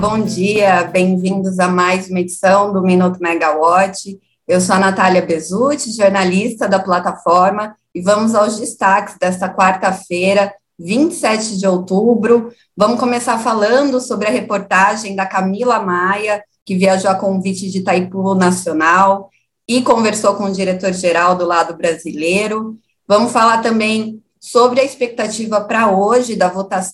bom dia, bem-vindos a mais uma edição do Minuto Megawatt. Eu sou a Natália Bezutti, jornalista da plataforma, e vamos aos destaques desta quarta-feira, 27 de outubro. Vamos começar falando sobre a reportagem da Camila Maia, que viajou a convite de Itaipu Nacional e conversou com o diretor-geral do lado brasileiro. Vamos falar também sobre a expectativa para hoje da,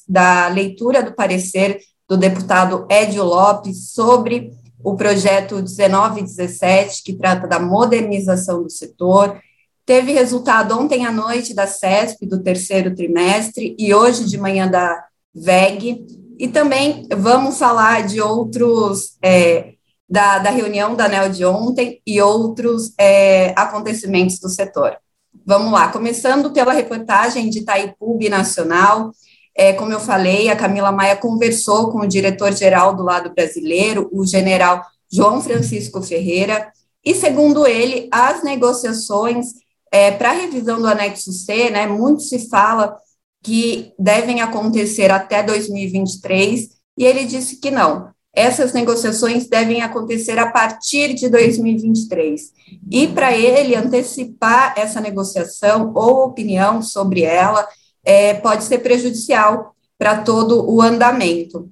da leitura do parecer do deputado Edio Lopes sobre o projeto 1917, que trata da modernização do setor. Teve resultado ontem à noite da CESP, do terceiro trimestre, e hoje de manhã da VEG. E também vamos falar de outros, é, da, da reunião da ANEL de ontem e outros é, acontecimentos do setor. Vamos lá, começando pela reportagem de Itaipu Nacional, é, como eu falei, a Camila Maia conversou com o diretor-geral do lado brasileiro, o general João Francisco Ferreira, e, segundo ele, as negociações é, para a revisão do anexo C, né, muito se fala que devem acontecer até 2023, e ele disse que não. Essas negociações devem acontecer a partir de 2023. E para ele antecipar essa negociação ou opinião sobre ela, é, pode ser prejudicial para todo o andamento.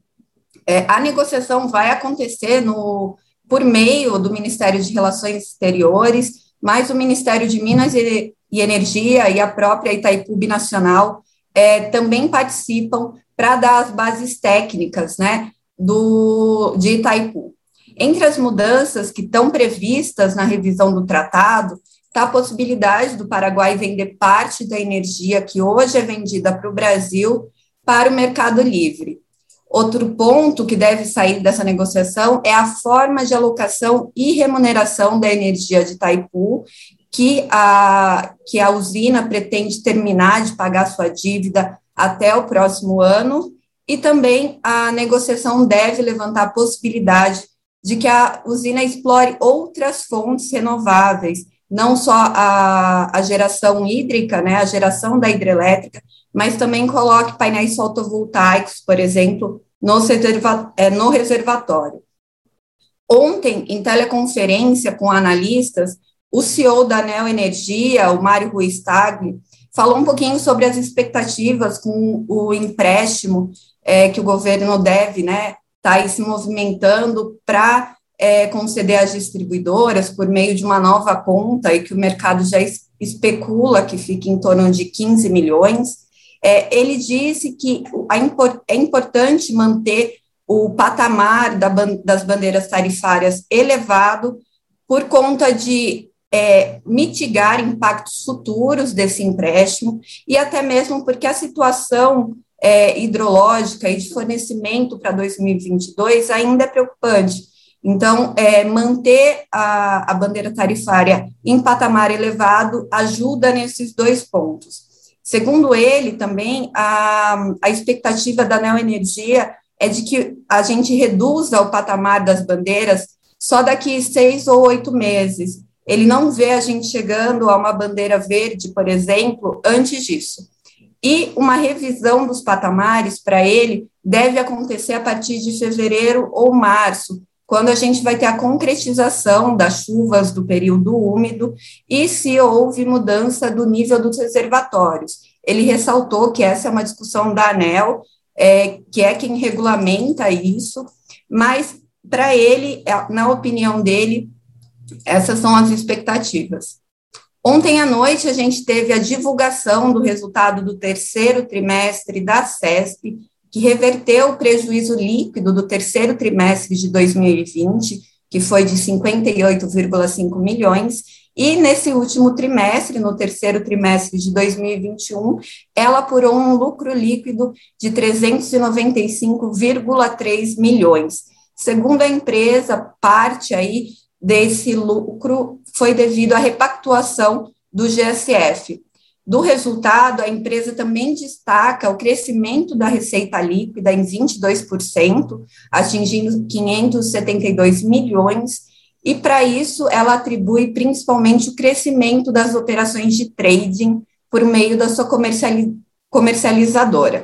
É, a negociação vai acontecer no, por meio do Ministério de Relações Exteriores, mas o Ministério de Minas e, e Energia e a própria Itaipu Nacional é, também participam para dar as bases técnicas né, do, de Itaipu. Entre as mudanças que estão previstas na revisão do tratado está a possibilidade do Paraguai vender parte da energia que hoje é vendida para o Brasil para o mercado livre. Outro ponto que deve sair dessa negociação é a forma de alocação e remuneração da energia de Itaipu, que a, que a usina pretende terminar de pagar sua dívida até o próximo ano, e também a negociação deve levantar a possibilidade de que a usina explore outras fontes renováveis, não só a, a geração hídrica, né, a geração da hidrelétrica, mas também coloque painéis fotovoltaicos, por exemplo, no, reserva, é, no reservatório. Ontem, em teleconferência com analistas, o CEO da Neo Energia, o Mário Ruistag, falou um pouquinho sobre as expectativas com o empréstimo é, que o governo deve, né, tá se movimentando para é, conceder às distribuidoras por meio de uma nova conta e que o mercado já especula que fique em torno de 15 milhões. É, ele disse que é importante manter o patamar da, das bandeiras tarifárias elevado por conta de é, mitigar impactos futuros desse empréstimo e até mesmo porque a situação é, hidrológica e de fornecimento para 2022 ainda é preocupante. Então, é, manter a, a bandeira tarifária em patamar elevado ajuda nesses dois pontos. Segundo ele, também, a, a expectativa da Neoenergia é de que a gente reduza o patamar das bandeiras só daqui seis ou oito meses. Ele não vê a gente chegando a uma bandeira verde, por exemplo, antes disso. E uma revisão dos patamares para ele deve acontecer a partir de fevereiro ou março, quando a gente vai ter a concretização das chuvas do período úmido e se houve mudança do nível dos reservatórios. Ele ressaltou que essa é uma discussão da ANEL, é, que é quem regulamenta isso, mas para ele, é, na opinião dele, essas são as expectativas. Ontem à noite, a gente teve a divulgação do resultado do terceiro trimestre da CESP, que reverteu o prejuízo líquido do terceiro trimestre de 2020, que foi de 58,5 milhões, e nesse último trimestre, no terceiro trimestre de 2021, ela apurou um lucro líquido de 395,3 milhões. Segundo a empresa, parte aí desse lucro foi devido à repactuação do GSF. Do resultado, a empresa também destaca o crescimento da receita líquida em 22%, atingindo 572 milhões, e para isso ela atribui principalmente o crescimento das operações de trading por meio da sua comercializadora.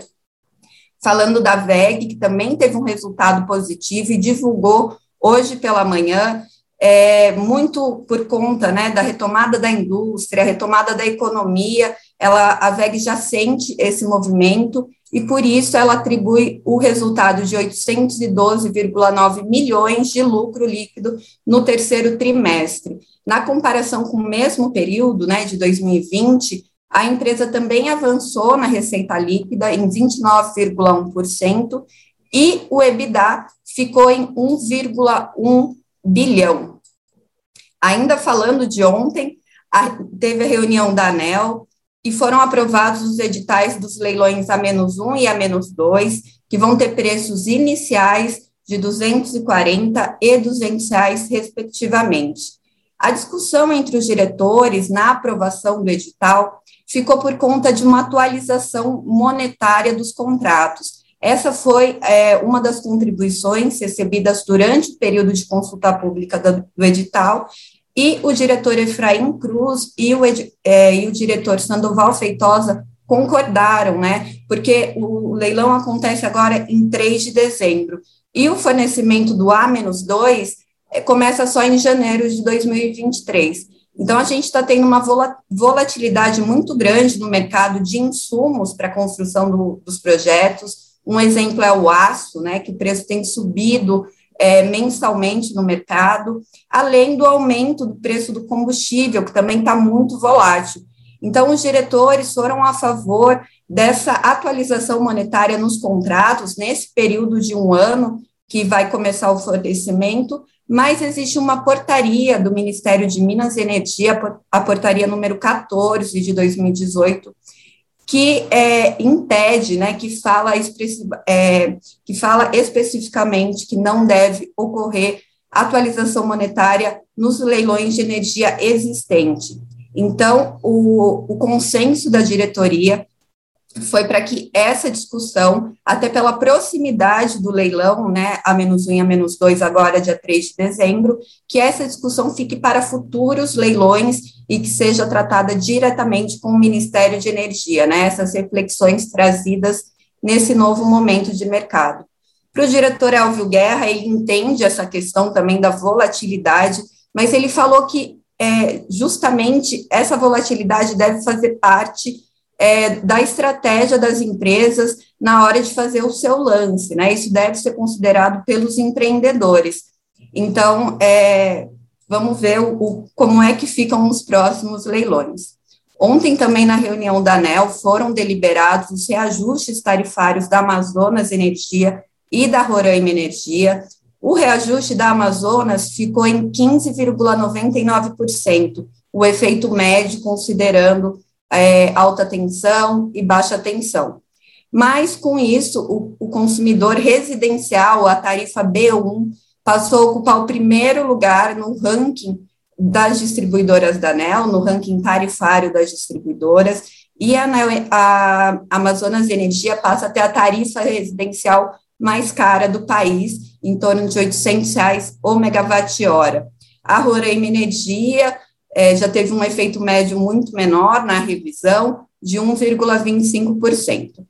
falando da VEG, que também teve um resultado positivo e divulgou hoje pela manhã, é, muito por conta né, da retomada da indústria, retomada da economia, ela, a VEG já sente esse movimento e por isso ela atribui o resultado de 812,9 milhões de lucro líquido no terceiro trimestre. Na comparação com o mesmo período, né, de 2020, a empresa também avançou na receita líquida em 29,1% e o EBITDA ficou em 1,1 bilhão. Ainda falando de ontem, a, teve a reunião da ANEL e foram aprovados os editais dos leilões A-1 e A-2, que vão ter preços iniciais de 240 e 200 reais, respectivamente. A discussão entre os diretores na aprovação do edital ficou por conta de uma atualização monetária dos contratos. Essa foi é, uma das contribuições recebidas durante o período de consulta pública do, do edital, e o diretor Efraim Cruz e o, é, e o diretor Sandoval Feitosa concordaram, né? Porque o leilão acontece agora em 3 de dezembro, e o fornecimento do A-2 é, começa só em janeiro de 2023. Então, a gente está tendo uma volatilidade muito grande no mercado de insumos para a construção do, dos projetos. Um exemplo é o aço, né, que o preço tem subido é, mensalmente no mercado, além do aumento do preço do combustível, que também está muito volátil. Então, os diretores foram a favor dessa atualização monetária nos contratos, nesse período de um ano que vai começar o fornecimento, mas existe uma portaria do Ministério de Minas e Energia, a portaria número 14 de 2018, que é, impede, né, que fala, é, que fala especificamente que não deve ocorrer atualização monetária nos leilões de energia existente. Então, o, o consenso da diretoria foi para que essa discussão, até pela proximidade do leilão, né, a menos um e a menos dois, agora dia 3 de dezembro, que essa discussão fique para futuros leilões e que seja tratada diretamente com o Ministério de Energia, né, essas reflexões trazidas nesse novo momento de mercado. Para o diretor Elvio Guerra, ele entende essa questão também da volatilidade, mas ele falou que é, justamente essa volatilidade deve fazer parte é, da estratégia das empresas na hora de fazer o seu lance, né? Isso deve ser considerado pelos empreendedores. Então, é, vamos ver o, o, como é que ficam os próximos leilões. Ontem, também, na reunião da ANEL, foram deliberados os reajustes tarifários da Amazonas Energia e da Roraima Energia. O reajuste da Amazonas ficou em 15,99%, o efeito médio, considerando é, alta tensão e baixa tensão. Mas, com isso, o, o consumidor residencial, a tarifa B1, passou a ocupar o primeiro lugar no ranking das distribuidoras da ANEL, no ranking tarifário das distribuidoras, e a, a Amazonas Energia passa a ter a tarifa residencial mais cara do país, em torno de 800 reais o megawatt-hora. A Roraima Energia é, já teve um efeito médio muito menor na revisão, de 1,25%.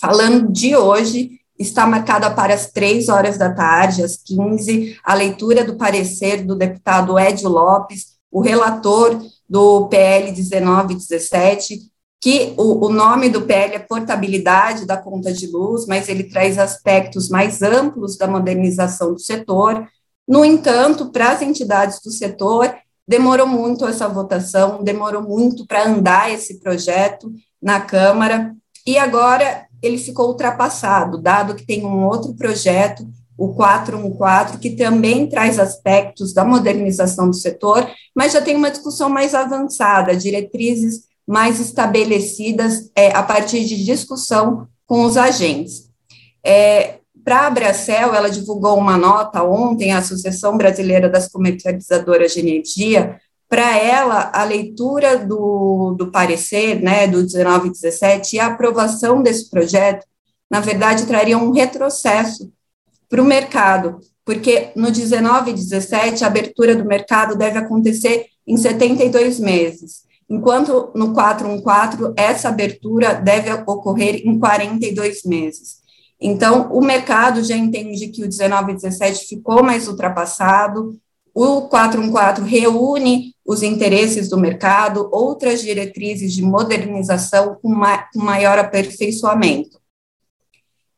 Falando de hoje, está marcada para as três horas da tarde, às 15, a leitura do parecer do deputado Ed Lopes, o relator do PL 1917, que o, o, nome do PL é portabilidade da conta de luz, mas ele traz aspectos mais amplos da modernização do setor. No entanto, para as entidades do setor, Demorou muito essa votação, demorou muito para andar esse projeto na Câmara, e agora ele ficou ultrapassado, dado que tem um outro projeto, o 414, que também traz aspectos da modernização do setor, mas já tem uma discussão mais avançada, diretrizes mais estabelecidas é, a partir de discussão com os agentes. É, para a Abracel, ela divulgou uma nota ontem, a Associação Brasileira das Comercializadoras de Energia, para ela, a leitura do, do parecer, né, do 19 e 17, e a aprovação desse projeto, na verdade, traria um retrocesso para o mercado, porque no 19 e 17, a abertura do mercado deve acontecer em 72 meses. enquanto no 414 essa abertura deve ocorrer em 42 meses. Então, o mercado já entende que o 19 e 17 ficou mais ultrapassado, o 414 reúne os interesses do mercado, outras diretrizes de modernização com, ma maior aperfeiçoamento.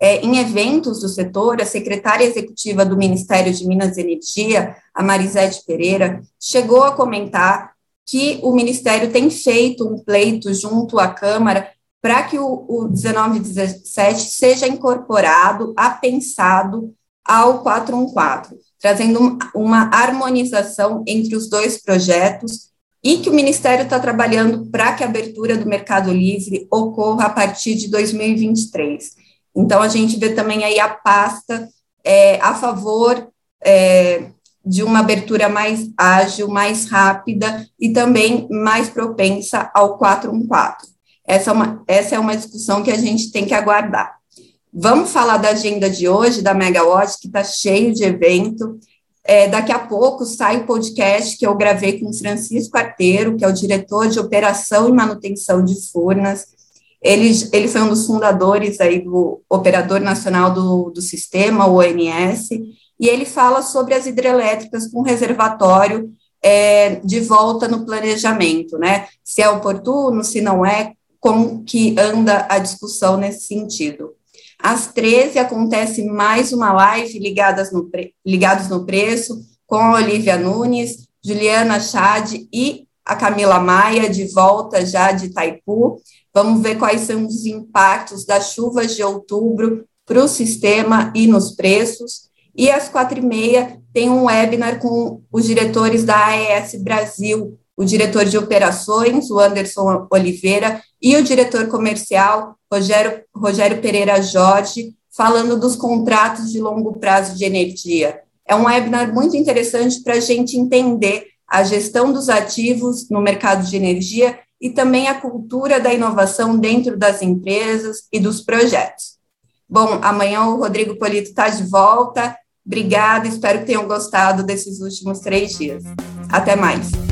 É, em eventos do setor, a secretária executiva do Ministério de Minas e Energia, a Marisete Pereira, chegou a comentar que o Ministério tem feito um pleito junto à Câmara para que o, o 1917 seja incorporado, apensado ao 414, trazendo uma harmonização entre os dois projetos e que o Ministério está trabalhando para que a abertura do Mercado Livre ocorra a partir de 2023. Então, a gente vê também aí a pasta é, a favor é, de uma abertura mais ágil, mais rápida e também mais propensa ao 414. Essa é uma, essa é uma discussão que a gente tem que aguardar. Vamos falar da agenda de hoje, da Megawatt, que está cheio de evento. É, daqui a pouco sai o podcast que eu gravei com Francisco Arteiro, que é o diretor de operação e manutenção de Furnas. Ele, ele foi um dos fundadores aí do Operador Nacional do, do Sistema, o ONS, e ele fala sobre as hidrelétricas com reservatório é, de volta no planejamento, né? Se é oportuno, se não é, como que anda a discussão nesse sentido. Às 13 acontece mais uma live ligadas no, ligados no preço com a Olivia Nunes, Juliana Chad e a Camila Maia de volta já de Itaipu. Vamos ver quais são os impactos das chuvas de outubro para o sistema e nos preços. E às quatro e meia tem um webinar com os diretores da AES Brasil, o diretor de operações, o Anderson Oliveira, e o diretor comercial, Rogério, Rogério Pereira Jorge, falando dos contratos de longo prazo de energia. É um webinar muito interessante para a gente entender a gestão dos ativos no mercado de energia e também a cultura da inovação dentro das empresas e dos projetos. Bom, amanhã o Rodrigo Polito está de volta. Obrigada, espero que tenham gostado desses últimos três dias. Até mais.